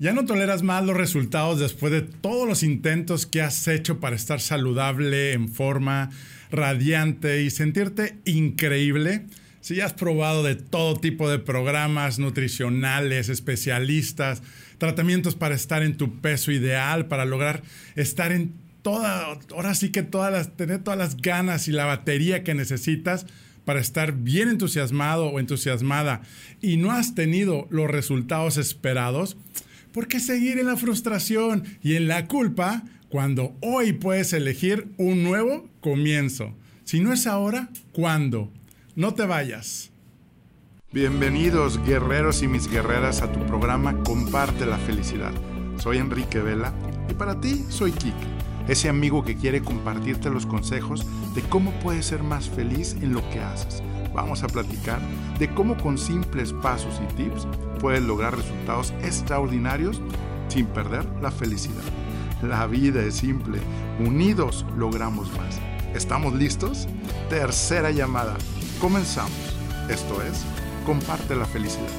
¿Ya no toleras más los resultados después de todos los intentos que has hecho para estar saludable, en forma, radiante y sentirte increíble? Si has probado de todo tipo de programas nutricionales, especialistas, tratamientos para estar en tu peso ideal, para lograr estar en toda, ahora sí que todas las, tener todas las ganas y la batería que necesitas para estar bien entusiasmado o entusiasmada y no has tenido los resultados esperados, ¿por qué seguir en la frustración y en la culpa cuando hoy puedes elegir un nuevo comienzo? Si no es ahora, ¿cuándo? No te vayas. Bienvenidos guerreros y mis guerreras a tu programa Comparte la felicidad. Soy Enrique Vela y para ti soy Kik, ese amigo que quiere compartirte los consejos de cómo puedes ser más feliz en lo que haces. Vamos a platicar de cómo con simples pasos y tips puedes lograr resultados extraordinarios sin perder la felicidad. La vida es simple, unidos logramos más. ¿Estamos listos? Tercera llamada. Comenzamos. Esto es, comparte la felicidad.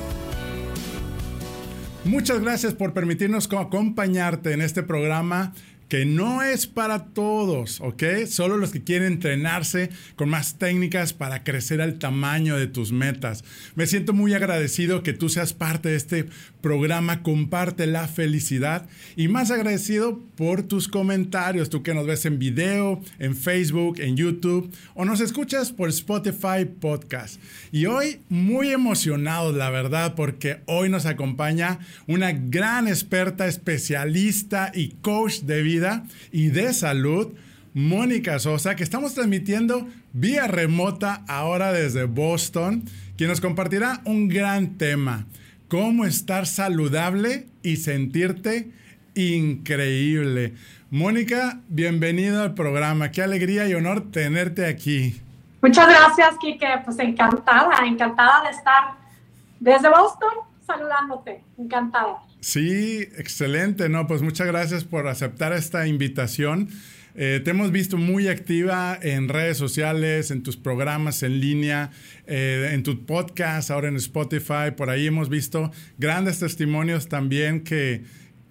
Muchas gracias por permitirnos acompañarte en este programa que no es para todos, ¿ok? Solo los que quieren entrenarse con más técnicas para crecer al tamaño de tus metas. Me siento muy agradecido que tú seas parte de este programa Comparte la Felicidad y más agradecido por tus comentarios, tú que nos ves en video, en Facebook, en YouTube o nos escuchas por Spotify Podcast. Y hoy muy emocionados, la verdad, porque hoy nos acompaña una gran experta, especialista y coach de vida y de salud, Mónica Sosa, que estamos transmitiendo vía remota ahora desde Boston, quien nos compartirá un gran tema, cómo estar saludable y sentirte increíble. Mónica, bienvenida al programa. Qué alegría y honor tenerte aquí. Muchas gracias, Kike. Pues encantada, encantada de estar desde Boston saludándote. Encantada. Sí, excelente, ¿no? Pues muchas gracias por aceptar esta invitación. Eh, te hemos visto muy activa en redes sociales, en tus programas en línea, eh, en tu podcast, ahora en Spotify. Por ahí hemos visto grandes testimonios también que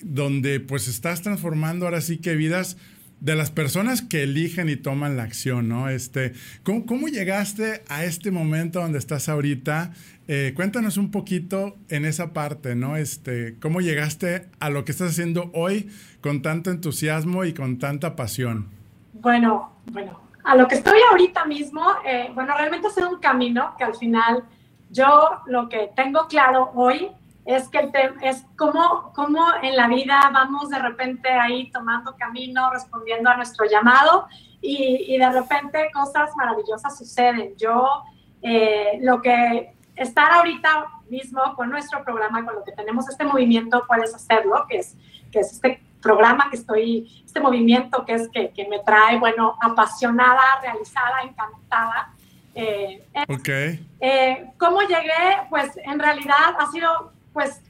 donde pues estás transformando ahora sí que vidas de las personas que eligen y toman la acción, ¿no? Este, ¿cómo, ¿Cómo llegaste a este momento donde estás ahorita? Eh, cuéntanos un poquito en esa parte, ¿no? Este, ¿Cómo llegaste a lo que estás haciendo hoy con tanto entusiasmo y con tanta pasión? Bueno, bueno, a lo que estoy ahorita mismo, eh, bueno, realmente ha sido un camino que al final yo lo que tengo claro hoy es que el es cómo, cómo en la vida vamos de repente ahí tomando camino, respondiendo a nuestro llamado y, y de repente cosas maravillosas suceden. Yo eh, lo que estar ahorita mismo con nuestro programa, con lo que tenemos este movimiento, puedes hacerlo, que es, que es este programa que estoy, este movimiento que es que, que me trae, bueno, apasionada, realizada, encantada. Eh, ok. Eh, ¿Cómo llegué? Pues en realidad ha sido, pues,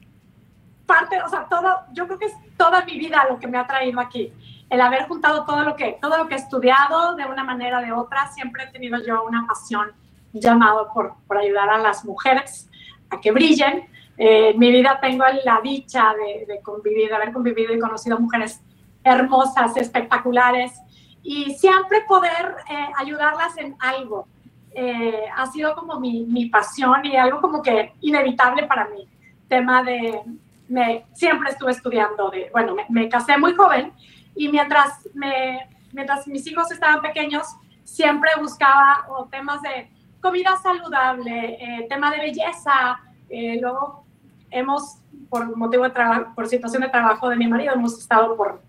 parte, o sea, todo, yo creo que es toda mi vida lo que me ha traído aquí. El haber juntado todo lo que, todo lo que he estudiado de una manera o de otra, siempre he tenido yo una pasión llamado por, por ayudar a las mujeres a que brillen. Eh, en mi vida tengo la dicha de, convivir, de haber convivido y conocido mujeres hermosas, espectaculares, y siempre poder eh, ayudarlas en algo. Eh, ha sido como mi, mi, pasión y algo como que inevitable para mí. Tema de, me, siempre estuve estudiando, de, bueno, me, me casé muy joven y mientras, me, mientras mis hijos estaban pequeños, siempre buscaba o temas de comida saludable, eh, tema de belleza. Eh, luego hemos, por motivo de trabajo, por situación de trabajo de mi marido, hemos estado por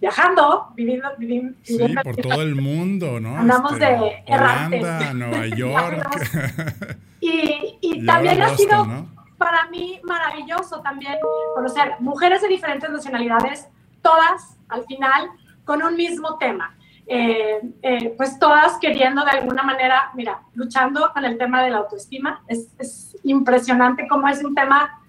viajando, viviendo, viviendo sí, por todo el mundo, ¿no? Andamos este, de errantes. Nueva York. y, y, también ha sido para mí maravilloso también conocer mujeres de diferentes nacionalidades, todas al final con un mismo tema. Eh, eh, pues todas queriendo de alguna manera, mira, luchando con el tema de la autoestima. Es, es impresionante cómo es un tema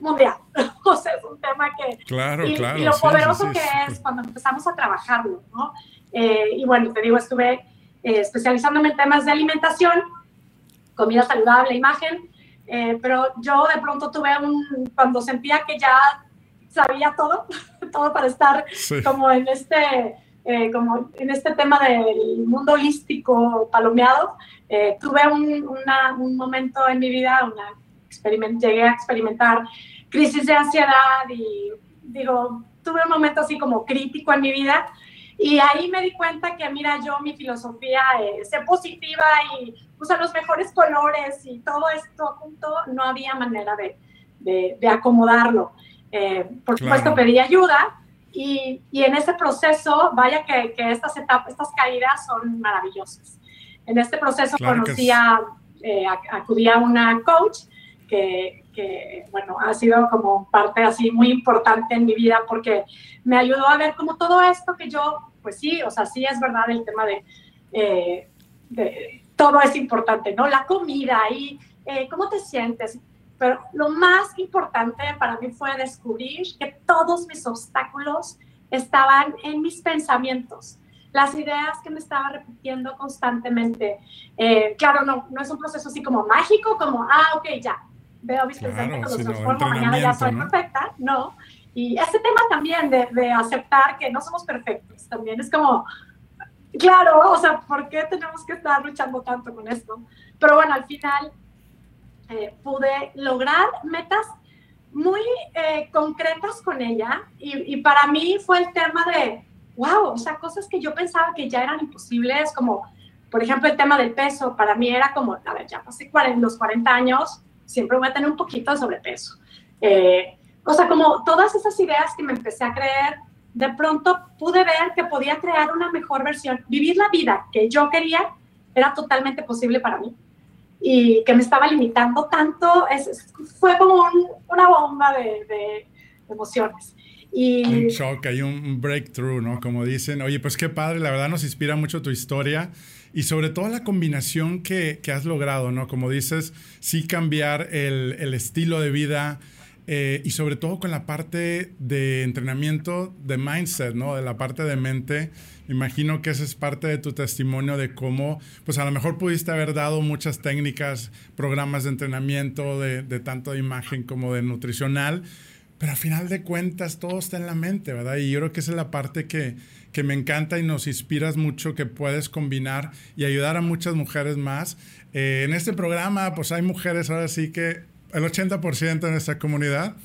mundial. o sea, es un tema que... Claro, y, claro. Y lo poderoso que es cuando empezamos a trabajarlo, ¿no? Eh, y bueno, te digo, estuve especializándome en temas de alimentación, comida saludable, imagen, pero yo de pronto tuve un, cuando sentía que ya sabía todo, todo para estar como en este, eh, como en este tema del mundo holístico palomeado. Eh, tuve un, un, momento en mi vida, una llegué a experimentar crisis de ansiedad y digo, tuve un momento así como crítico en mi vida y ahí me di cuenta que, mira, yo mi filosofía es ser positiva y usar los mejores colores y todo esto junto, no había manera de, de, acomodarlo. Eh, por supuesto, pedí ayuda y, y, en ese proceso, vaya que, que, estas etapas, estas caídas son maravillosas. En este proceso conocí a, eh, acudí a una coach que, que, bueno, ha sido como parte así muy importante en mi vida porque me ayudó a ver como todo esto que yo, pues sí, o sea, sí es verdad el tema de, eh, de todo es importante, ¿no? La comida y eh, cómo te sientes. Pero lo más importante para mí fue descubrir que todos mis obstáculos estaban en mis pensamientos las ideas que me estaba repitiendo constantemente. Eh, claro, no, no es un proceso así como mágico, como, ah, ok, ya, veo mis pensamientos, los transformo, mañana ya soy perfecta, no. Y ese tema también de, de, aceptar que no somos perfectos, también es como, claro, o sea, ¿por qué tenemos que estar luchando tanto con esto? Pero bueno, al final eh, pude lograr metas muy eh, concretas con ella y, y para mí fue el tema de wow, o sea, cosas que yo pensaba que ya eran imposibles, como por ejemplo el tema del peso, para mí era como, a ver, ya pasé los 40 años, siempre voy a tener un poquito de sobrepeso. Eh, o sea, como todas esas ideas que me empecé a creer, de pronto pude ver que podía crear una mejor versión, vivir la vida que yo quería, era totalmente posible para mí. Y que me estaba limitando tanto, es, fue como una bomba de, de emociones. Y... Un shock, hay un breakthrough, ¿no? Como dicen, oye, pues qué padre, la verdad nos inspira mucho tu historia y sobre todo la combinación que, que has logrado, ¿no? Como dices, sí cambiar el, el estilo de vida eh, y sobre todo con la parte de entrenamiento de mindset, ¿no? De la parte de mente. Imagino que esa es parte de tu testimonio de cómo, pues a lo mejor pudiste haber dado muchas técnicas, programas de entrenamiento, de tanto de imagen como de nutricional, pero al final de cuentas todo está en la mente, ¿verdad? Y yo creo que esa es la parte que, que me encanta y nos inspiras mucho, que puedes combinar y ayudar a muchas mujeres más. Eh, en este programa, pues hay mujeres ahora sí que el 80% de nuestra comunidad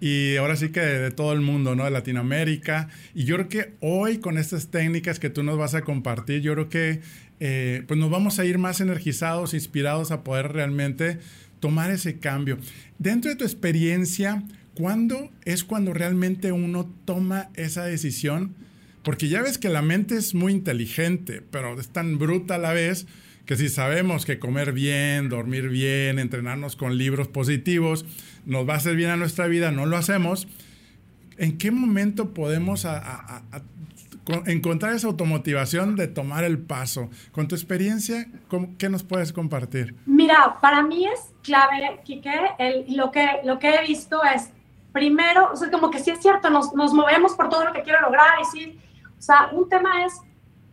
y ahora sí que de, todo el mundo, ¿no? De Latinoamérica. Y yo creo que hoy con estas técnicas que tú nos vas a compartir, yo creo que eh, pues nos vamos a ir más energizados, inspirados a poder realmente tomar ese cambio. Dentro de tu experiencia, ¿Cuándo es cuando realmente uno toma esa decisión? Porque ya ves que la mente es muy inteligente, pero es tan bruta a la vez que si sabemos que comer bien, dormir bien, entrenarnos con libros positivos nos va a hacer bien a nuestra vida, no lo hacemos, ¿en qué momento podemos encontrar esa automotivación de tomar el paso? Con tu experiencia, ¿qué nos puedes compartir? Mira, para mí es clave, Kike, lo, que, lo que he visto es primero, o sea, como que sí es cierto, nos, nos movemos por todo lo que quiero lograr y sí, o sea, un tema es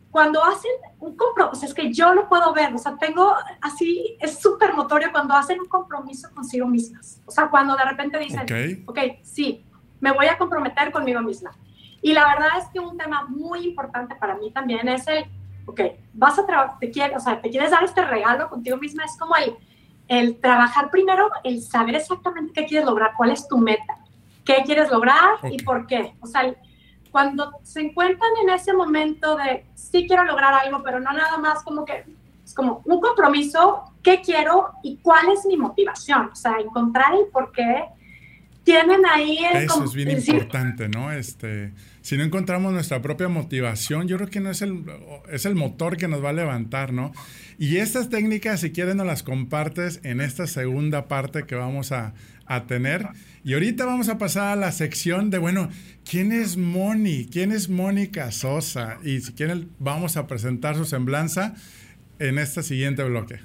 cuando hacen un compromiso, es que yo lo puedo ver, o sea, tengo así, es súper notorio cuando hacen un compromiso consigo mismas, o sea, cuando de repente dicen, ok, okay sí, me voy a comprometer conmigo misma. Y la verdad es que un tema muy importante para mí también es el, ok, vas a trabajar, te quieres, o sea, te quieres dar este regalo contigo misma, es como el, el trabajar primero, el saber exactamente qué quieres lograr, cuál es tu meta qué quieres lograr y por qué. O sea, cuando se encuentran en ese momento de sí quiero lograr algo, pero no nada más como que es como un compromiso, qué quiero y cuál es mi motivación. O sea, encontrar el por qué tienen ahí el... Eso es bien importante, ¿no? Este, si no encontramos nuestra propia motivación, yo creo que no es el, es el motor que nos va a levantar, ¿no? Y estas técnicas, si quieren, nos las compartes en esta segunda parte que vamos a, a tener. Y ahorita vamos a pasar a la sección de, bueno, ¿quién es Moni? ¿Quién es Mónica Sosa? Y si quieren, vamos a presentar su semblanza en este siguiente bloque.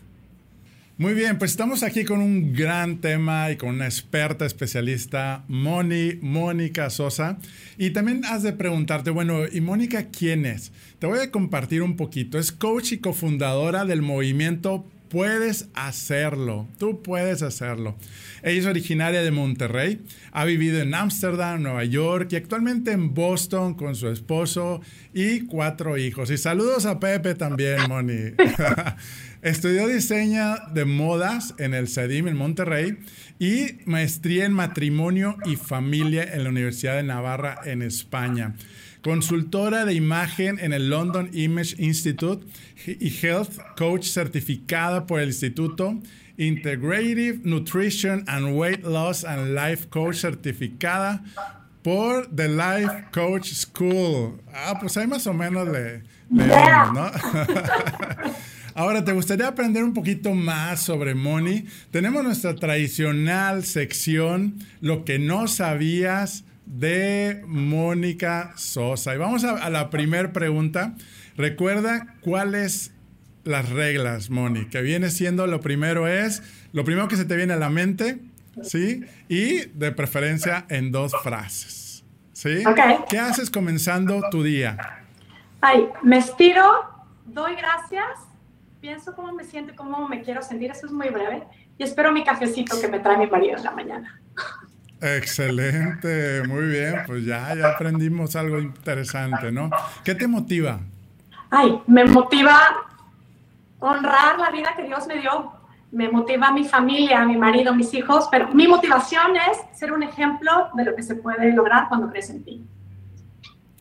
Muy bien, pues estamos aquí con un gran tema y con una experta especialista, Moni, Mónica Sosa. Y también has de preguntarte, bueno, ¿y Mónica quién es? Te voy a compartir un poquito. Es coach y cofundadora del movimiento puedes hacerlo, tú puedes hacerlo. Ella es originaria de Monterrey, ha vivido en Ámsterdam, Nueva York y actualmente en Boston con su esposo y cuatro hijos. Y saludos a Pepe también, Moni. Estudió diseño de modas en el CEDIM en Monterrey y maestría en matrimonio y familia en la Universidad de Navarra en España. Consultora de imagen en el London Image Institute y Health Coach certificada por el Instituto Integrative Nutrition and Weight Loss and Life Coach certificada por The Life Coach School. Ah, pues ahí más o menos le, le ¿no? Ahora, ¿te gustaría aprender un poquito más sobre Moni? Tenemos nuestra tradicional sección, lo que no sabías de Mónica Sosa. Y vamos a, la primera pregunta. Recuerda cuáles las reglas, que viene siendo lo primero es, lo primero que se te viene a la mente, ¿sí? Y de preferencia en dos frases, ¿sí? ¿Qué haces comenzando tu día? Ay, me estiro, doy gracias pienso cómo me siento, cómo me quiero sentir, eso es muy breve, y espero mi cafecito que me trae mi marido en la mañana. Excelente, muy bien, pues ya, ya aprendimos algo interesante, ¿no? ¿Qué te motiva? Ay, me motiva honrar la vida que Dios me dio, me motiva mi familia, mi marido, mis hijos, pero mi motivación es ser un ejemplo de lo que se puede lograr cuando crees en ti.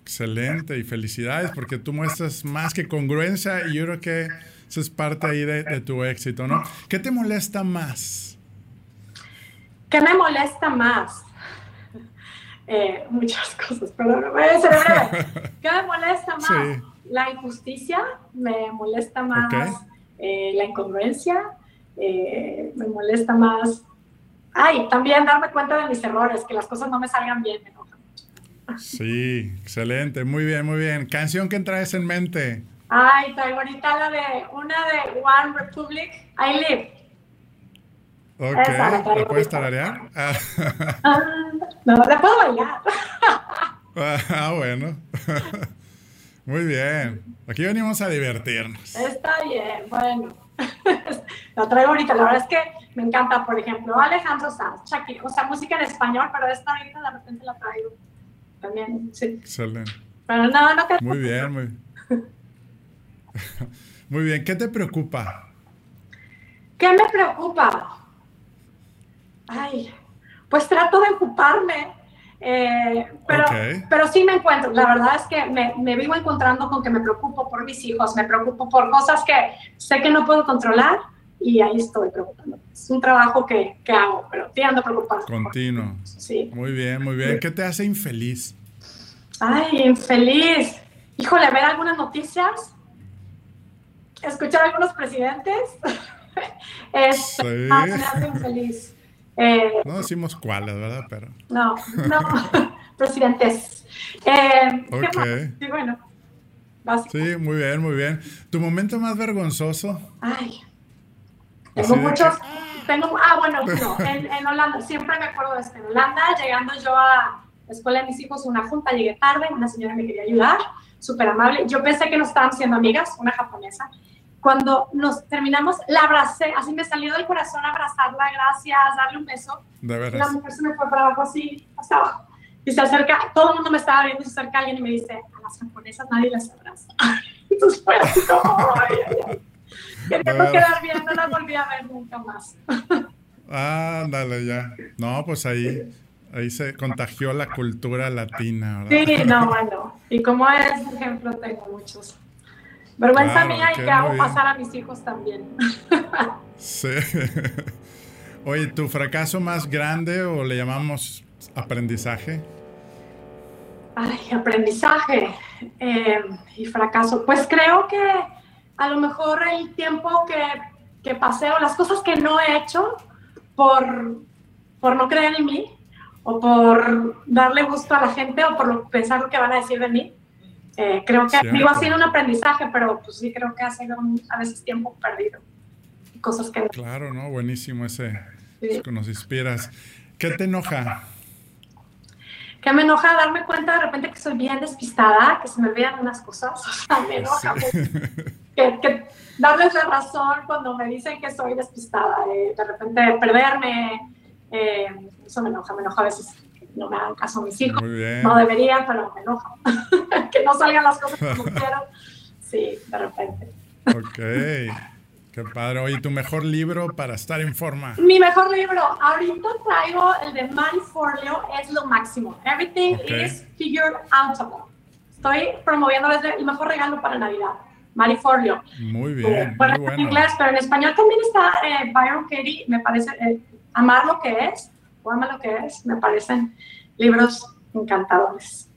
Excelente y felicidades porque tú muestras más que congruencia y yo creo que eso es parte ahí de, tu éxito, ¿no? ¿Qué te molesta más? ¿Qué me molesta más? Eh, muchas cosas, pero no voy a ser breve. ¿Qué me molesta más? La injusticia, me molesta más eh, la incongruencia, eh, me molesta más. Ay, también darme cuenta de mis errores, que las cosas no me salgan bien, me enoja mucho. Sí, excelente, muy bien, muy bien. ¿Canción que traes en mente? Ay, traigo ahorita la de una de One Republic, I Live. Ok, ¿la, puedes tararear? Ah. ah, no, la puedo bailar. ah, bueno. Muy bien. Aquí venimos a divertirnos. Está bien, bueno. la traigo ahorita. La verdad es que me encanta, por ejemplo, Alejandro Sanz, Shakira, o sea, música en español, pero esta ahorita de repente la traigo. También, sí. Excelente. Pero no, no Muy bien, muy bien. Muy bien, ¿qué te preocupa? ¿Qué me preocupa? Ay, pues trato de ocuparme, eh, pero, pero sí me encuentro. La verdad es que me, me, vivo encontrando con que me preocupo por mis hijos, me preocupo por cosas que sé que no puedo controlar y ahí estoy preocupándome. Es un trabajo que, que hago, pero sí ando preocupado. Continuo. Sí. Muy bien, muy bien. ¿Qué te hace infeliz? Ay, infeliz. Híjole, ver algunas noticias escuchar a algunos presidentes es sí. me hace feliz. Eh, no decimos cuáles, ¿verdad? Pero... No, no, presidentes. Eh, okay. Sí, bueno. Sí, muy bien, muy bien. ¿Tu momento más vergonzoso? Ay, tengo muchos. Tengo, ah, bueno, no, en, en, Holanda, siempre me acuerdo de esto. En Holanda, llegando yo a la escuela de mis hijos, una junta, llegué tarde, una señora me quería ayudar, súper amable. Yo pensé que nos estaban siendo amigas, una japonesa. Cuando nos terminamos, la abracé, así me salió del corazón abrazarla, gracias, darle un beso. De verdad. La mujer se me fue para abajo así, hasta abajo. Y se acerca, todo el mundo me estaba viendo, se acerca alguien y me dice, a las japonesas nadie las abraza. Entonces fue así como, ay, ay, ay. Quería quedar bien, no la volví a ver nunca más. Ándale, ya. No, pues ahí, ahí se contagió la cultura latina, ¿verdad? Sí, no, bueno. Y como es ejemplo, tengo muchos. Vergüenza mía y que hago pasar a mis hijos también. sí. Oye, ¿tu fracaso más grande o le llamamos aprendizaje? Ay, aprendizaje eh, y fracaso. Pues creo que a lo mejor el tiempo que, que pasé o las cosas que no he hecho por, por no creer en mí o por darle gusto a la gente o por pensar lo que van a decir de mí, eh, creo que digo, ha sido un aprendizaje, pero pues sí creo que ha sido a veces tiempo perdido. Cosas que... Claro, ¿no? Buenísimo ese, que nos inspiras. ¿Qué te enoja? Que me enoja darme cuenta de repente que soy bien despistada, que se me olvidan unas cosas. O sea, me enoja. que, darles la razón cuando me dicen que soy despistada, de repente perderme, eh, eso me enoja, me enoja a veces no me hagan caso mis hijos. No deberían, pero me enoja. que no salgan las cosas como quiero. Sí, de repente. Ok. Qué padre. Oye, ¿tu mejor libro para estar en forma? Mi mejor libro. Ahorita traigo el de Manny Forleo. Es lo máximo. Everything is figured outable. Estoy promoviendo el mejor regalo para Navidad. Manny Forleo. Muy bien. bueno, en inglés, pero en español también está eh, Byron Katie. Me parece eh, Amar lo que es Ama lo que es. Me parecen libros encantadores.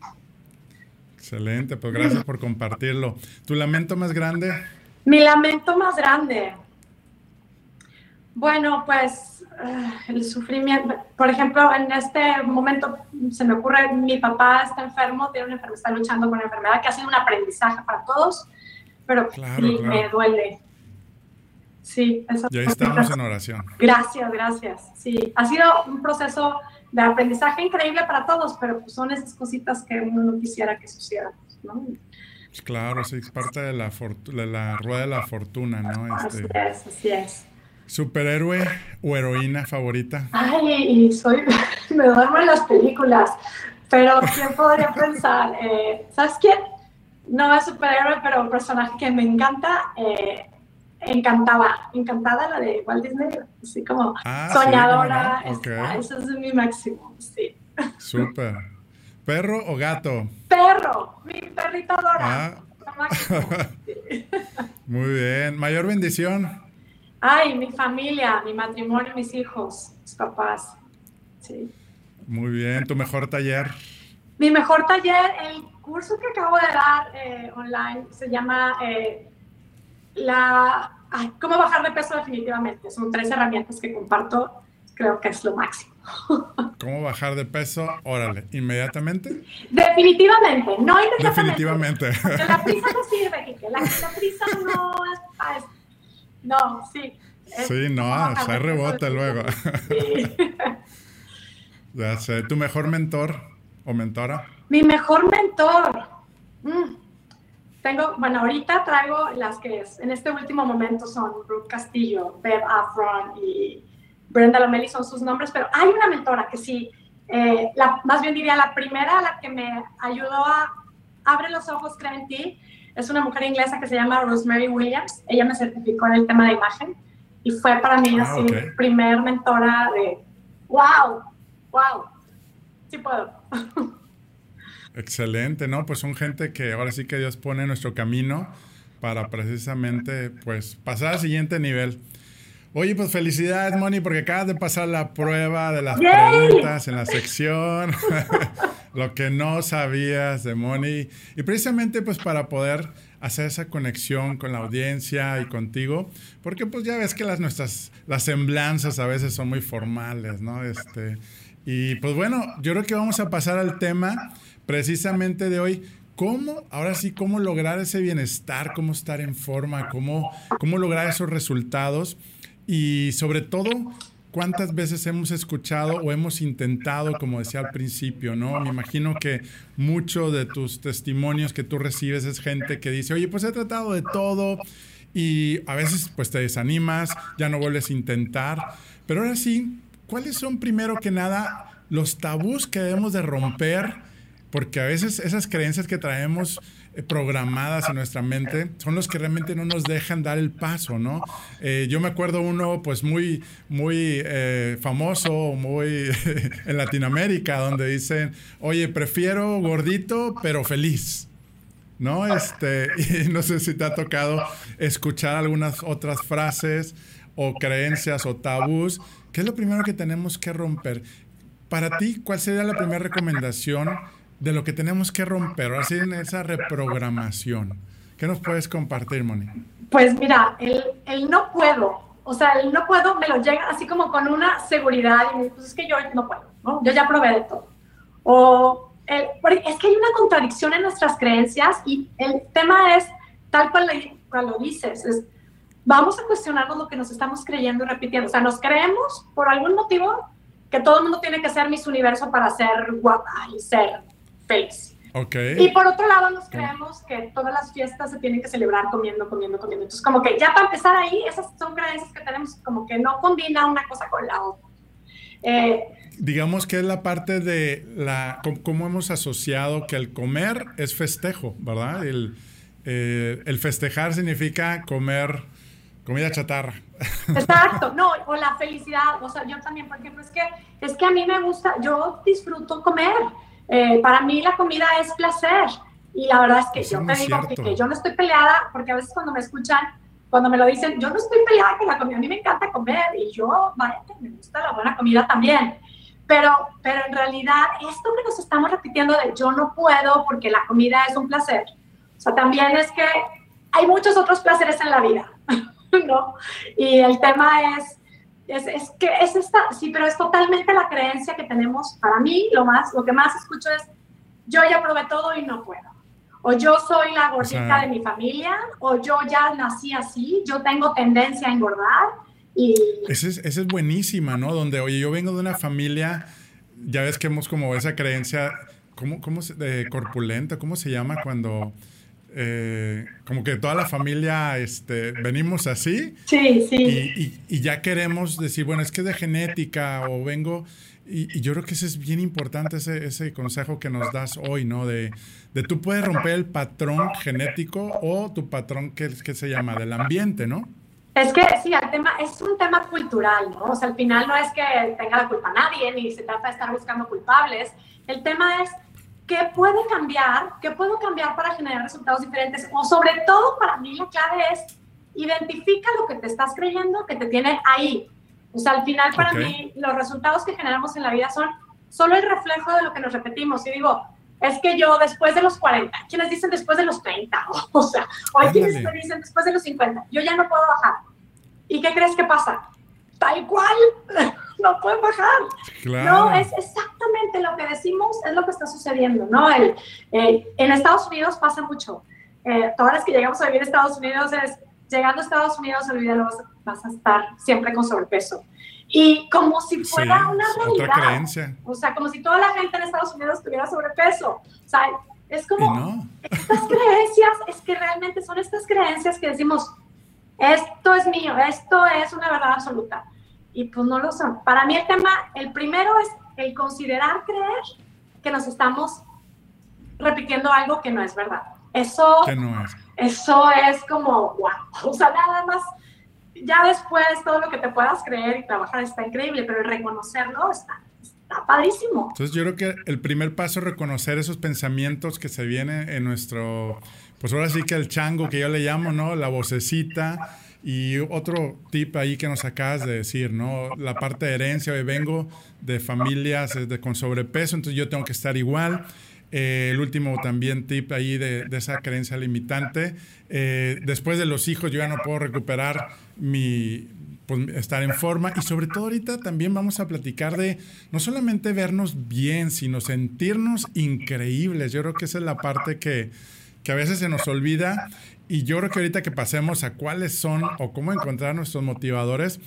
Excelente. Pues gracias por compartirlo. ¿Tu lamento más grande? Mi lamento más grande. Bueno, pues eh, el sufrimiento, por ejemplo, en este momento se me ocurre, mi papá está enfermo, tiene una enfermedad, está luchando con una enfermedad que ha sido un aprendizaje para todos, pero sí, me duele. Sí, eso. Y ahí estamos en oración. Gracias, gracias. Sí, ha sido un proceso de aprendizaje increíble para todos, pero pues son esas cositas que uno no quisiera que sucedieran, ¿no? Pues claro, sí, es parte de la, de la rueda de la fortuna, ¿no? Este, así es, así es. ¿Superhéroe o heroína favorita? Ay, soy, me duermo en las películas, pero ¿quién podría pensar? Eh, ¿Sabes quién? No es superhéroe, pero un personaje que me encanta, eh, encantaba, encantada la de Walt Disney, así como ah, soñadora, eso es mi máximo, sí. Súper. ¿Perro o gato? Perro, mi perrito adora. Ah. Muy bien. ¿Mayor bendición? Ay, mi familia, mi matrimonio, mis hijos, mis papás. Sí. Muy bien. ¿Tu mejor taller? Mi mejor taller, el curso que acabo de dar eh, online se llama eh, la, ¿Cómo bajar de peso definitivamente? Son tres herramientas que comparto, creo que es lo máximo. ¿Cómo bajar de peso? Órale, ¿inmediatamente? Definitivamente, no Definitivamente. Porque la prisa no sirve, Kike. La, prisa no es, No, sí. sí, no, se rebota luego. Sí. ya sé. ¿Tu mejor mentor o mentora? Mi mejor mentor. Mm. Tengo, bueno, ahorita traigo las que en este último momento son Ruth Castillo, Bev Afron y Brenda Lomeli son sus nombres, pero hay una mentora que sí, eh, la, más bien diría la primera, la que me ayudó a abre los ojos, cree en ti, es una mujer inglesa que se llama Rosemary Williams. Ella me certificó en el tema de imagen y fue para mí ah, así primer mentora de wow, wow, sí puedo. Excelente, ¿no? Pues son gente que ahora sí que Dios pone en nuestro camino para precisamente pues pasar al siguiente nivel. Oye, pues felicidades, Moni, porque acabas de pasar la prueba de las preguntas en la sección, lo que no sabías de Moni. Y precisamente pues para poder hacer esa conexión con la audiencia y contigo, porque pues ya ves que las nuestras, las semblanzas a veces son muy formales, ¿no? Este, y pues bueno, yo creo que vamos a pasar al tema precisamente de hoy. ¿Cómo, ahora sí, cómo lograr ese bienestar, cómo estar en forma, cómo, cómo lograr esos resultados? Y sobre todo, ¿cuántas veces hemos escuchado o hemos intentado, como decía al principio, ¿no? Me imagino que mucho de tus testimonios que tú recibes es gente que dice, oye, pues he tratado de todo y a veces pues te desanimas, ya no vuelves a intentar. Pero ahora sí, ¿cuáles son primero que nada los tabús que debemos de romper? Porque a veces esas creencias que traemos eh, programadas en nuestra mente son los que realmente no nos dejan dar el paso, ¿no? Eh, yo me acuerdo uno pues muy, muy eh, famoso, muy en Latinoamérica, donde dicen, oye, prefiero gordito pero feliz. ¿No? Este, y no sé si te ha tocado escuchar algunas otras frases o creencias o tabús. ¿Qué es lo primero que tenemos que romper? Para ti, ¿cuál sería la primera recomendación de lo que tenemos que romper, así en esa reprogramación. ¿Qué nos puedes compartir, Moni? Pues mira, el, el, no puedo, o sea, el no puedo me lo llega así como con una seguridad y me dice, pues es que yo no puedo, ¿no? Yo ya probé de todo. O el, es que hay una contradicción en nuestras creencias y el tema es, tal cual, lo dices, es, vamos a cuestionarnos lo que nos estamos creyendo y repitiendo. O sea, nos creemos por algún motivo que todo el mundo tiene que ser Miss Universo para ser guapa y ser feliz. Y por otro lado, nos creemos que todas las fiestas se tienen que celebrar comiendo, comiendo, comiendo. Entonces, como que ya para empezar ahí, esas son creencias que tenemos, como que no combina una cosa con la otra. Eh, Digamos que es la parte de la cómo hemos asociado que el comer es festejo, ¿verdad? El, eh, el festejar significa comer comida chatarra. Exacto, no, o la felicidad, o sea, yo también, por ejemplo, es que, es que a mí me gusta, yo disfruto comer, eh, para mí la comida es placer, y la verdad es que yo te digo que, yo no estoy peleada, porque a veces cuando me escuchan, cuando me lo dicen, yo no estoy peleada con la comida, a mí me encanta comer, y yo, vaya, me gusta la buena comida también, pero, pero en realidad esto que nos estamos repitiendo de yo no puedo porque la comida es un placer, o sea, también es que hay muchos otros placeres en la vida, ¿no? Y el tema es, es, es, que es esta, sí, pero es totalmente la creencia que tenemos. Para mí, lo, más, lo que más escucho es, yo ya probé todo y no puedo. O yo soy la gordita de mi familia, o yo ya nací así, yo tengo tendencia a engordar. Y... Esa es, esa es buenísima, ¿no? Donde, oye, yo vengo de una familia, ya ves que hemos como esa creencia, ¿cómo, cómo de corpulenta? ¿Cómo se llama cuando eh, como que toda la familia este, venimos así. Sí, sí. Y, ya queremos decir, bueno, es que de genética o vengo. Y, yo creo que ese es bien importante, ese, ese consejo que nos das hoy, ¿no? De, de, tú puedes romper el patrón genético o tu patrón que, que se llama del ambiente, ¿no? Es que sí, el tema es un tema cultural, ¿no? O sea, al final no es que tenga la culpa nadie, ni se trata de estar buscando culpables. El tema es ¿qué puede cambiar? ¿Qué puedo cambiar para generar resultados diferentes? O sobre todo, para mí la clave es identifica lo que te estás creyendo que te tiene ahí. O sea, al final para mí los resultados que generamos en la vida son solo el reflejo de lo que nos repetimos. Y digo, es que yo después de los 40, quienes dicen después de los 30, o sea, o hay quienes dicen después de los 50, yo ya no puedo bajar. ¿Y qué crees que pasa? Tal cual, no pueden bajar. No, es exactamente lo que decimos, es lo que está sucediendo, ¿no? El, en Estados Unidos pasa mucho. Eh, todas las que llegamos a vivir en Estados Unidos es, llegando a Estados Unidos, olvídalo, vas, vas a estar siempre con sobrepeso. Y como si fuera una realidad. Otra creencia. O sea, como si toda la gente en Estados Unidos tuviera sobrepeso. O sea, es como estas creencias, es que realmente son estas creencias que decimos, esto es mío, esto es una verdad absoluta y pues no lo son. Para mí el tema, el primero es el considerar creer que nos estamos repitiendo algo que no es verdad. Eso, eso es como, wow, o sea, nada más, ya después todo lo que te puedas creer y trabajar está increíble, pero el reconocerlo está, está padrísimo. Entonces yo creo que el primer paso es reconocer esos pensamientos que se vienen en nuestro, pues ahora sí que el chango que yo le llamo, ¿no? La vocecita y otro tip ahí que nos acabas de decir, ¿no? La parte de herencia, hoy vengo de familias de, con sobrepeso, entonces yo tengo que estar igual. Eh, el último también tip ahí de, de esa creencia limitante. Eh, después de los hijos yo ya no puedo recuperar mi, pues, estar en forma y sobre todo ahorita también vamos a platicar de no solamente vernos bien, sino sentirnos increíbles. Yo creo que esa es la parte que, que a veces se nos olvida y yo creo que ahorita que pasemos a cuáles son o cómo encontrar nuestros motivadores,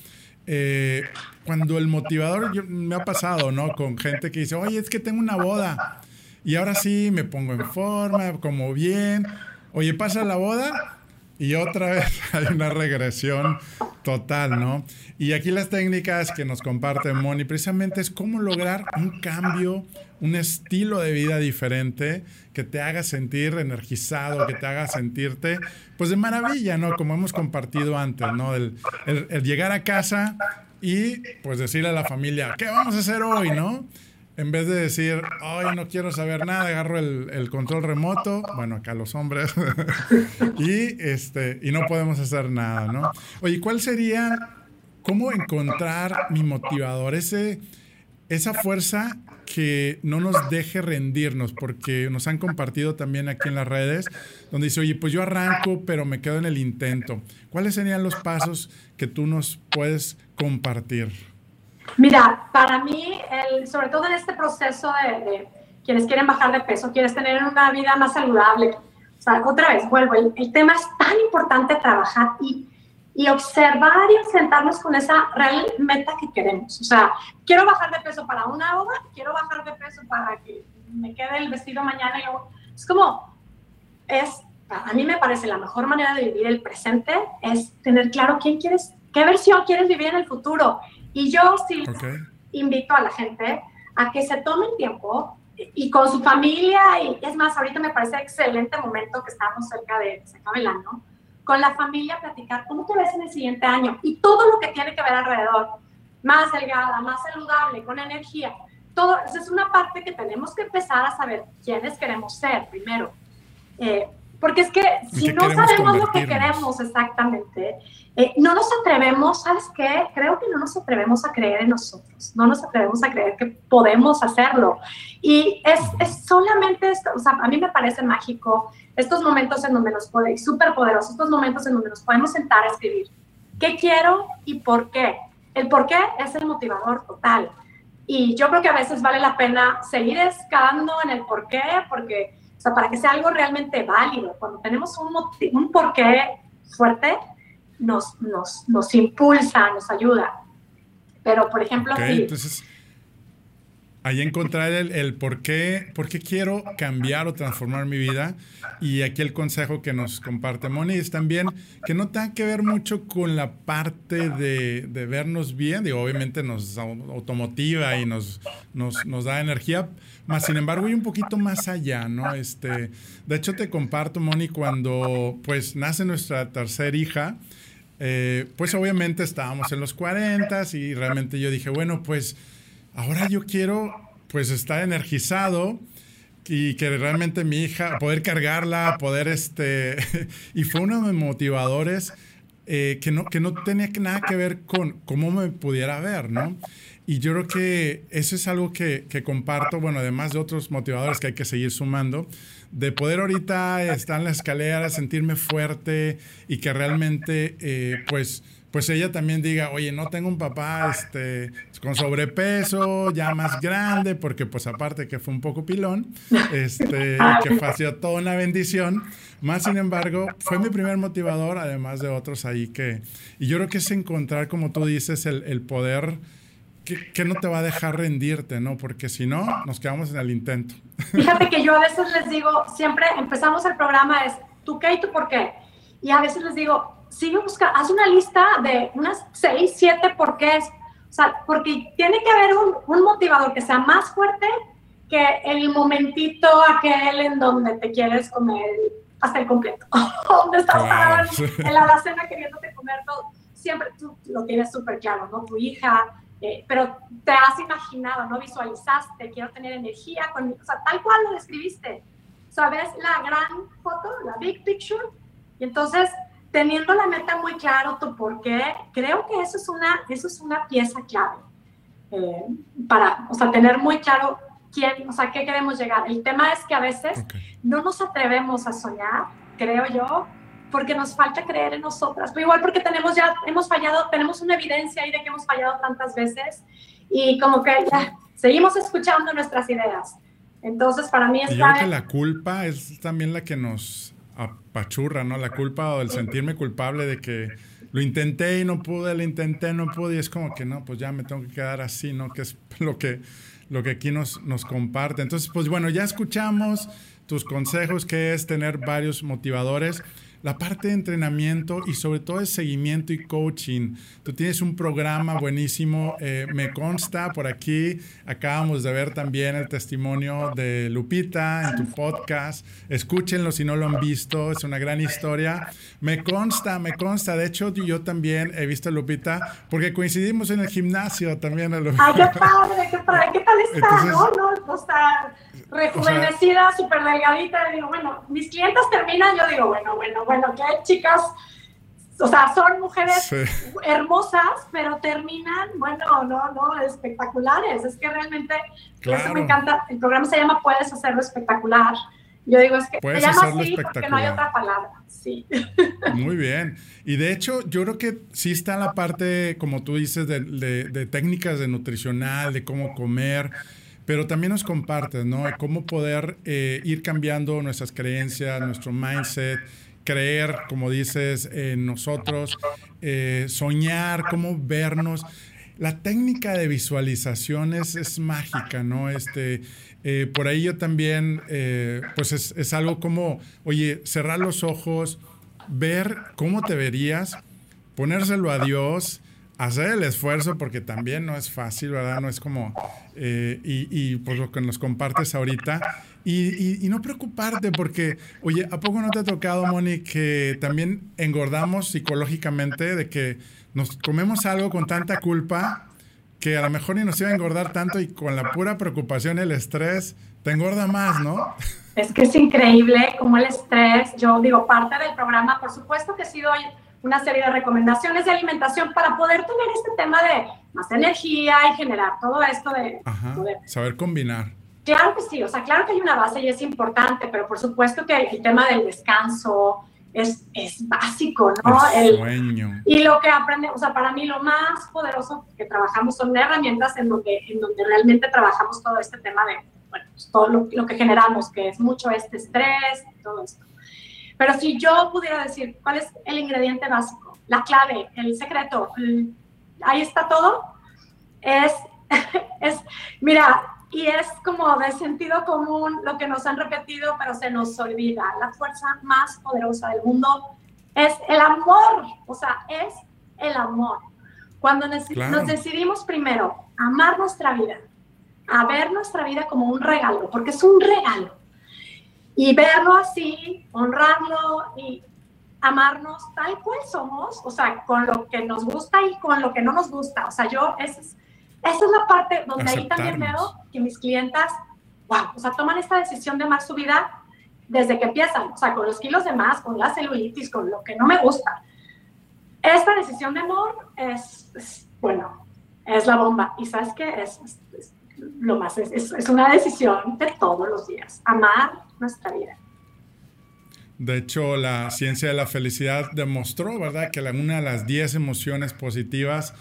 eh, cuando el motivador me ha pasado, ¿no? Con gente que dice, oye, es que tengo una boda y ahora sí me pongo en forma, como bien. Oye, pasa la boda y otra vez hay una regresión total, ¿no? Y aquí las técnicas que nos comparte Moni precisamente es cómo lograr un cambio, un estilo de vida diferente que te haga sentir energizado, que te haga sentirte, pues de maravilla, ¿no? Como hemos compartido antes, ¿no? El, llegar a casa y pues decirle a la familia, ¿qué vamos a hacer hoy, ¿no? En vez de decir, hoy no quiero saber nada, agarro el, control remoto, bueno, acá los hombres, y, este, y no podemos hacer nada, ¿no? Oye, ¿cuál sería, cómo encontrar mi motivador, ese, esa fuerza que no nos deje rendirnos, porque nos han compartido también aquí en las redes, donde dice, oye, pues yo arranco, pero me quedo en el intento. ¿Cuáles serían los pasos que tú nos puedes compartir? Mira, para mí, el, sobre todo en este proceso de, quienes quieren bajar de peso, quieres tener una vida más saludable, o sea, otra vez, vuelvo, el, el tema es tan importante trabajar y y observar y sentarnos con esa real meta que queremos. O sea, quiero bajar de peso para una boda, quiero bajar de peso para que me quede el vestido mañana. Y luego, es como, es, a mí me parece la mejor manera de vivir el presente es tener claro quién quieres, qué versión quieres vivir en el futuro. Y yo sí invito a la gente a que se tomen tiempo y con su familia, y es más, ahorita me parece excelente momento que estamos cerca de se acaba el año, con la familia platicar cómo te ves en el siguiente año y todo lo que tiene que ver alrededor, más delgada, más saludable, con energía. Todo, esa es una parte que tenemos que empezar a saber quiénes queremos ser primero. Eh, porque es que si no sabemos lo que queremos exactamente, eh, no nos atrevemos, ¿sabes qué? Creo que no nos atrevemos a creer en nosotros, no nos atrevemos a creer que podemos hacerlo. Y es, es solamente esto, o sea, a mí me parece mágico estos momentos en donde nos podemos, súper poderosos, estos momentos en donde nos podemos sentar a escribir qué quiero y por qué. El por qué es el motivador total. Y yo creo que a veces vale la pena seguir excavando en el por qué, porque sea, para que sea algo realmente válido. Cuando tenemos un, un porqué fuerte, nos, nos, nos impulsa, nos ayuda. Pero, por ejemplo, Entonces, ahí encontrar el, por, qué, por qué quiero cambiar o transformar mi vida. Y aquí el consejo que nos comparte Moni es también que no tenga que ver mucho con la parte de, vernos bien. Digo, obviamente nos automotiva y nos, nos, nos da energía, más sin embargo, y un poquito más allá, ¿no? Este, de hecho, te comparto, Moni, cuando pues nace nuestra tercera hija, eh, pues obviamente estábamos en los 40 y realmente yo dije, bueno, pues ahora yo quiero pues estar energizado y que realmente mi hija, poder cargarla, poder este, y fue uno de mis motivadores eh, que, no, que no tenía nada que ver con cómo me pudiera ver, ¿no? Y yo creo que eso es algo que, que, comparto, bueno, además de otros motivadores que hay que seguir sumando, de poder ahorita estar en la escalera, sentirme fuerte y que realmente, eh, pues, pues ella también diga, oye, no tengo un papá este, con sobrepeso, ya más grande, porque pues aparte que fue un poco pilón, este, que sido toda una bendición, más sin embargo, fue mi primer motivador, además de otros ahí que, y yo creo que es encontrar, como tú dices, el, poder ¿Qué, no te va a dejar rendirte, no? Porque si no, nos quedamos en el intento. Fíjate que yo a veces les digo, siempre empezamos el programa es tú qué y tú por qué. Y a veces les digo, sigue buscando, haz una lista de unas seis, siete por qué. O sea, porque tiene que haber un, un motivador que sea más fuerte que el momentito aquel en donde te quieres comer hasta el completo. donde estás en la alacena queriéndote comer todo. Siempre tú lo tienes súper claro, ¿no? Tu hija, eh, pero te has imaginado, ¿no? Visualizaste, quiero tener energía, con, o sea, tal cual lo describiste. ¿Sabes? La gran foto, la big picture. Y entonces, teniendo la meta muy claro, tu por qué, creo que eso es una, eso es una pieza clave. Eh, para, o sea, tener muy claro quién, o sea, qué queremos llegar. El tema es que a veces no nos atrevemos a soñar, creo yo, porque nos falta creer en nosotras, pero igual porque tenemos ya, hemos fallado, tenemos una evidencia ahí de que hemos fallado tantas veces y como que ya seguimos escuchando nuestras ideas. Entonces, para mí es... Yo creo que la culpa es también la que nos apachurra, ¿no? La culpa o el sentirme culpable de que lo intenté y no pude, lo intenté, no pude, y es como que no, pues ya me tengo que quedar así, ¿no? Que es lo que, lo que aquí nos, nos comparte. Entonces, pues bueno, ya escuchamos tus consejos, que es tener varios motivadores la parte de entrenamiento y sobre todo el seguimiento y coaching. Tú tienes un programa buenísimo, eh, me consta por aquí, acabamos de ver también el testimonio de Lupita en tu podcast, escúchenlo si no lo han visto, es una gran historia. Me consta, me consta, de hecho yo también he visto a Lupita porque coincidimos en el gimnasio también. Ay, qué padre, qué padre, qué tal está, ¿no? No, está rejuvenecida, súper delgadita, digo, bueno, mis clientes terminan, yo digo, bueno, bueno, bueno bueno, que hay chicas, o sea, son mujeres hermosas, pero terminan, bueno, no, no, espectaculares. Es que realmente, eso me encanta. El programa se llama Puedes hacerlo espectacular. Yo digo, es que se llama así porque no hay otra palabra. Sí. Muy bien. Y de hecho, yo creo que sí está la parte, como tú dices, de, de técnicas de nutricional, de cómo comer pero también nos compartes, ¿no? Cómo poder eh, ir cambiando nuestras creencias, nuestro mindset, creer, como dices, en nosotros, eh, soñar, cómo vernos. La técnica de visualizaciones es mágica, ¿no? Este, eh, por ahí yo también, eh, pues es, es, algo como, oye, cerrar los ojos, ver cómo te verías, ponérselo a Dios, hacer el esfuerzo, porque también no es fácil, ¿verdad? No es como, eh, y, y pues lo que nos compartes ahorita, y, y, no preocuparte porque, oye, ¿a poco no te ha tocado, Moni, que también engordamos psicológicamente de que nos comemos algo con tanta culpa que a lo mejor ni nos iba a engordar tanto y con la pura preocupación, el estrés, te engorda más, ¿no? Es que es increíble como el estrés, yo digo, parte del programa, por supuesto que sí doy una serie de recomendaciones de alimentación para poder tener este tema de más energía y generar todo esto de... saber combinar. Claro que sí, o sea, claro que hay una base y es importante, pero por supuesto que el tema del descanso es, es básico, ¿no? El, sueño. Y lo que aprende, o sea, para mí lo más poderoso que trabajamos son herramientas en donde, en donde realmente trabajamos todo este tema de, bueno, pues todo lo, lo, que generamos, que es mucho este estrés todo esto. Pero si yo pudiera decir cuál es el ingrediente básico, la clave, el secreto, ahí está todo, es, es, mira, y es como de sentido común lo que nos han repetido, pero se nos olvida. La fuerza más poderosa del mundo es el amor, o sea, es el amor. Cuando nos decidimos primero amar nuestra vida, a ver nuestra vida como un regalo, porque es un regalo, y verlo así, honrarlo y amarnos tal cual somos, o sea, con lo que nos gusta y con lo que no nos gusta. O sea, yo, es esa es la parte donde ahí también veo que mis clientas, wow, o sea, toman esta decisión de amar su vida desde que empiezan, o sea, con los kilos de más, con la celulitis, con lo que no me gusta. Esta decisión de amor es, bueno, es la bomba. Y sabes qué? Es, lo más, es, es una decisión de todos los días, amar nuestra vida. De hecho, la ciencia de la felicidad demostró, ¿verdad?, que una de las 10 emociones positivas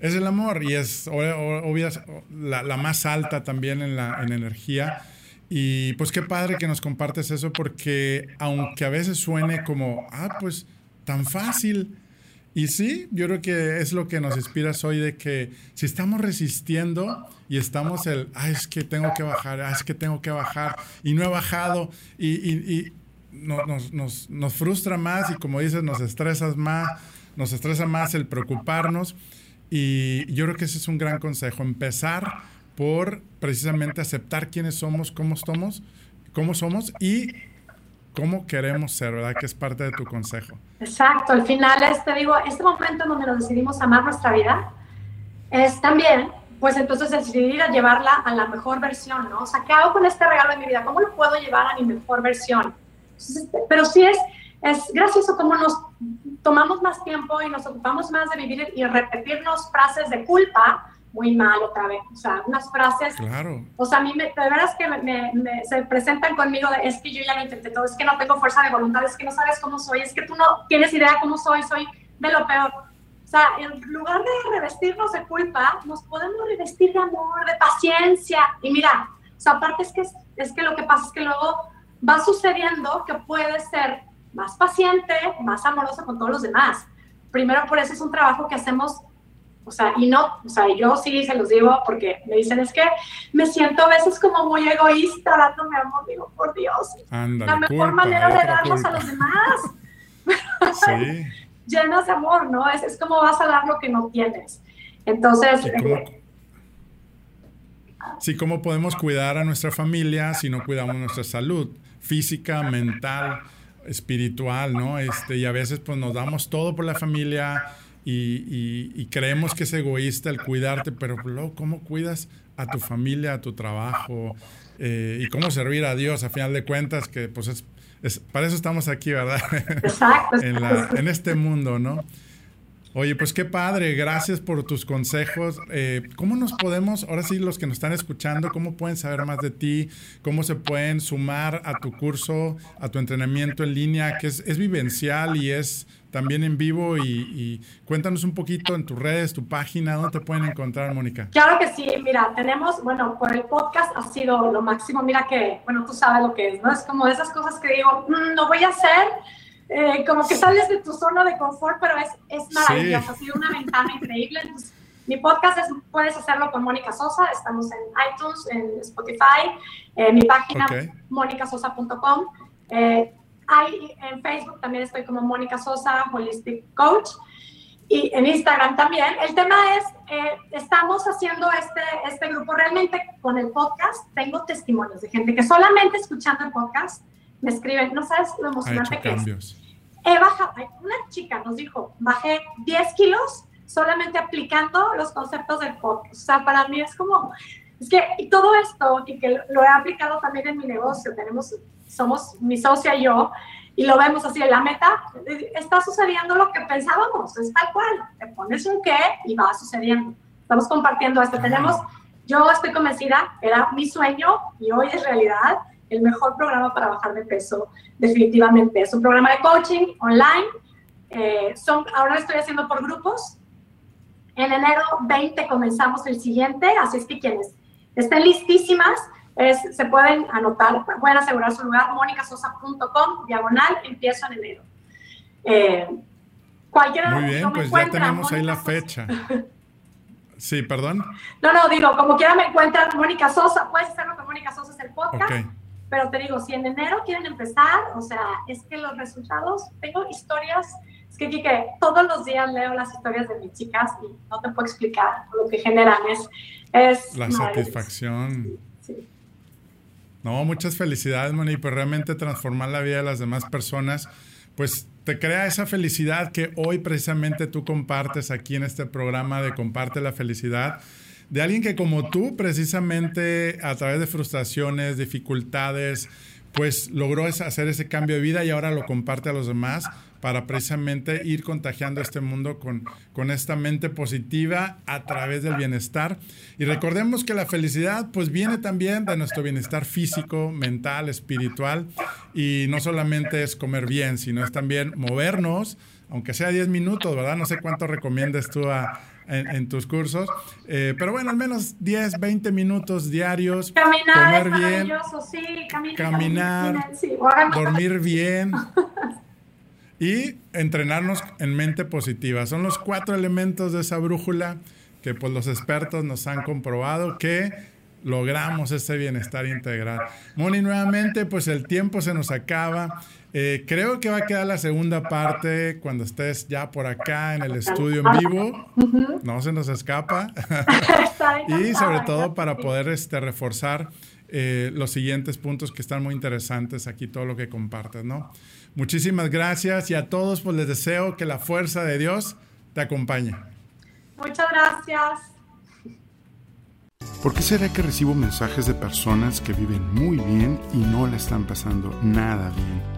es el amor y es obvia, la, la, más alta también en la en energía. Y pues qué padre que nos compartes eso porque aunque a veces suene como, ah, pues tan fácil. Y sí, yo creo que es lo que nos inspiras hoy de que si estamos resistiendo y estamos el, ah, es que tengo que bajar, ah, es que tengo que bajar y no he bajado y, y, y nos, nos, nos frustra más y como dices, nos estresas más, nos estresa más el preocuparnos. Y yo creo que ese es un gran consejo, empezar por precisamente aceptar quiénes somos, cómo somos, cómo somos y cómo queremos ser, ¿verdad? Que es parte de tu consejo. Exacto, al final es, te digo, este momento en donde nos decidimos amar nuestra vida es también, pues entonces decidir a llevarla a la mejor versión, ¿no? O sea, ¿qué hago con este regalo de mi vida? ¿Cómo lo puedo llevar a mi mejor versión? pero sí es, es gracioso cómo nos tomamos más tiempo y nos ocupamos más de vivir y repetirnos frases de culpa, muy mal otra vez. O sea, unas frases. Claro. O sea, a mí me, de veras que me, se presentan conmigo de es que yo ya lo intenté todo, es que no tengo fuerza de voluntad, es que no sabes cómo soy, es que tú no tienes idea cómo soy, soy de lo peor. O sea, en lugar de revestirnos de culpa, nos podemos revestir de amor, de paciencia. Y mira, o sea, aparte es que, es que lo que pasa es que luego va sucediendo que puede ser más paciente, más amorosa con todos los demás. Primero, por eso es un trabajo que hacemos, o sea, y no, o sea, yo sí se los digo porque me dicen, es que me siento a veces como muy egoísta dándome amor, digo, por Dios, la mejor manera de darnos a los demás. Sí. Llenas de amor, ¿no? Es, es como vas a dar lo que no tienes. Entonces... Sí, ¿cómo podemos cuidar a nuestra familia si no cuidamos nuestra salud física, mental? Espiritual, ¿no? Este, y a veces pues nos damos todo por la familia y, creemos que es egoísta el cuidarte, pero luego, ¿cómo cuidas a tu familia, a tu trabajo? Eh, y cómo servir a Dios, a final de cuentas, que pues es, es para eso estamos aquí, ¿verdad? Exacto. en, la, en este mundo, ¿no? Oye, pues qué padre, gracias por tus consejos. Eh, ¿Cómo nos podemos, ahora sí, los que nos están escuchando, cómo pueden saber más de ti? ¿Cómo se pueden sumar a tu curso, a tu entrenamiento en línea, que es, vivencial y es también en vivo? Y, cuéntanos un poquito en tus redes, tu página, ¿dónde te pueden encontrar, Mónica? Claro que sí, mira, tenemos, bueno, por el podcast ha sido lo máximo, mira que, bueno, tú sabes lo que es, ¿no? Es como de esas cosas que digo, mm, no voy a hacer eh, como que sales de tu zona de confort, pero es, es maravilloso, ha sido una ventana increíble. Mi podcast puedes hacerlo con Mónica Sosa, estamos en iTunes, en Spotify, en mi página okay. monicasosa.com. Eh, hay, en Facebook también estoy como Mónica Sosa, Holistic Coach. Y en Instagram también. El tema es, eh, estamos haciendo este, este grupo realmente con el podcast. Tengo testimonios de gente que solamente escuchando el podcast me escriben, no sabes lo emocionante que es. He bajado, una chica nos dijo, bajé 10 kilos solamente aplicando los conceptos del podcast. O sea, para mí es como, es que y todo esto, y que lo he aplicado también en mi negocio, tenemos, somos mi socia y yo, y lo vemos así en la meta, está sucediendo lo que pensábamos, es tal cual, te pones un qué y va sucediendo. Estamos compartiendo esto, tenemos, yo estoy convencida, era mi sueño y hoy es realidad, el mejor programa para bajar de peso, definitivamente. Es un programa de coaching online, eh, son, ahora lo estoy haciendo por grupos, en enero 20 comenzamos el siguiente, así es que quienes estén listísimas, se pueden anotar, pueden asegurar su lugar, monicasosa.com, diagonal, empiezo en enero. Eh, cualquiera Muy bien, pues ya tenemos ahí la fecha. Sí, perdón. No, no, digo, como quiera me encuentran Mónica Sosa, puedes hacerlo con Mónica Sosa, es el podcast. Pero te digo, si en enero quieren empezar, o sea, es que los resultados, tengo historias es que, todos los días leo las historias de mis chicas y no te puedo explicar lo que generan. Es, es la satisfacción. No, muchas felicidades, Moni, pues realmente transformar la vida de las demás personas, pues te crea esa felicidad que hoy precisamente tú compartes aquí en este programa de Comparte la Felicidad, de alguien que como tú precisamente a través de frustraciones, dificultades, pues logró hacer ese cambio de vida y ahora lo comparte a los demás para precisamente ir contagiando este mundo con, con esta mente positiva a través del bienestar. Y recordemos que la felicidad pues viene también de nuestro bienestar físico, mental, espiritual y no solamente es comer bien, sino es también movernos, aunque sea 10 minutos, ¿verdad? No sé cuánto recomiendas tú en, tus cursos. Eh, pero bueno, al menos 10, 20 minutos diarios. Caminar comer bien. Sí, caminar, dormir bien. y entrenarnos en mente positiva. Son los cuatro elementos de esa brújula que pues los expertos nos han comprobado que logramos ese bienestar integral. Moni, nuevamente, pues el tiempo se nos acaba. Eh, creo que va a quedar la segunda parte cuando estés ya por acá en el estudio en vivo. No se nos escapa. y sobre todo para poder este, reforzar eh, los siguientes puntos que están muy interesantes aquí, todo lo que compartes, ¿no? Muchísimas gracias y a todos pues les deseo que la fuerza de Dios te acompañe. Muchas gracias. ¿Por qué será que recibo mensajes de personas que viven muy bien y no la están pasando nada bien?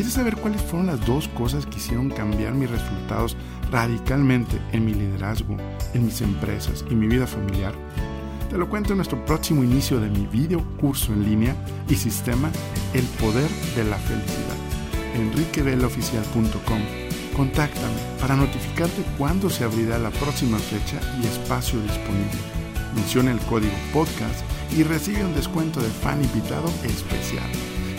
¿Quieres saber cuáles fueron las dos cosas que hicieron cambiar mis resultados radicalmente en mi liderazgo, en mis empresas y mi vida familiar? Te lo cuento en nuestro próximo inicio de mi video curso en línea y sistema El Poder de la Felicidad. enriqueveloficial.com Contáctame para notificarte cuándo se abrirá la próxima fecha y espacio disponible. Menciona el código podcast y recibe un descuento de fan invitado especial.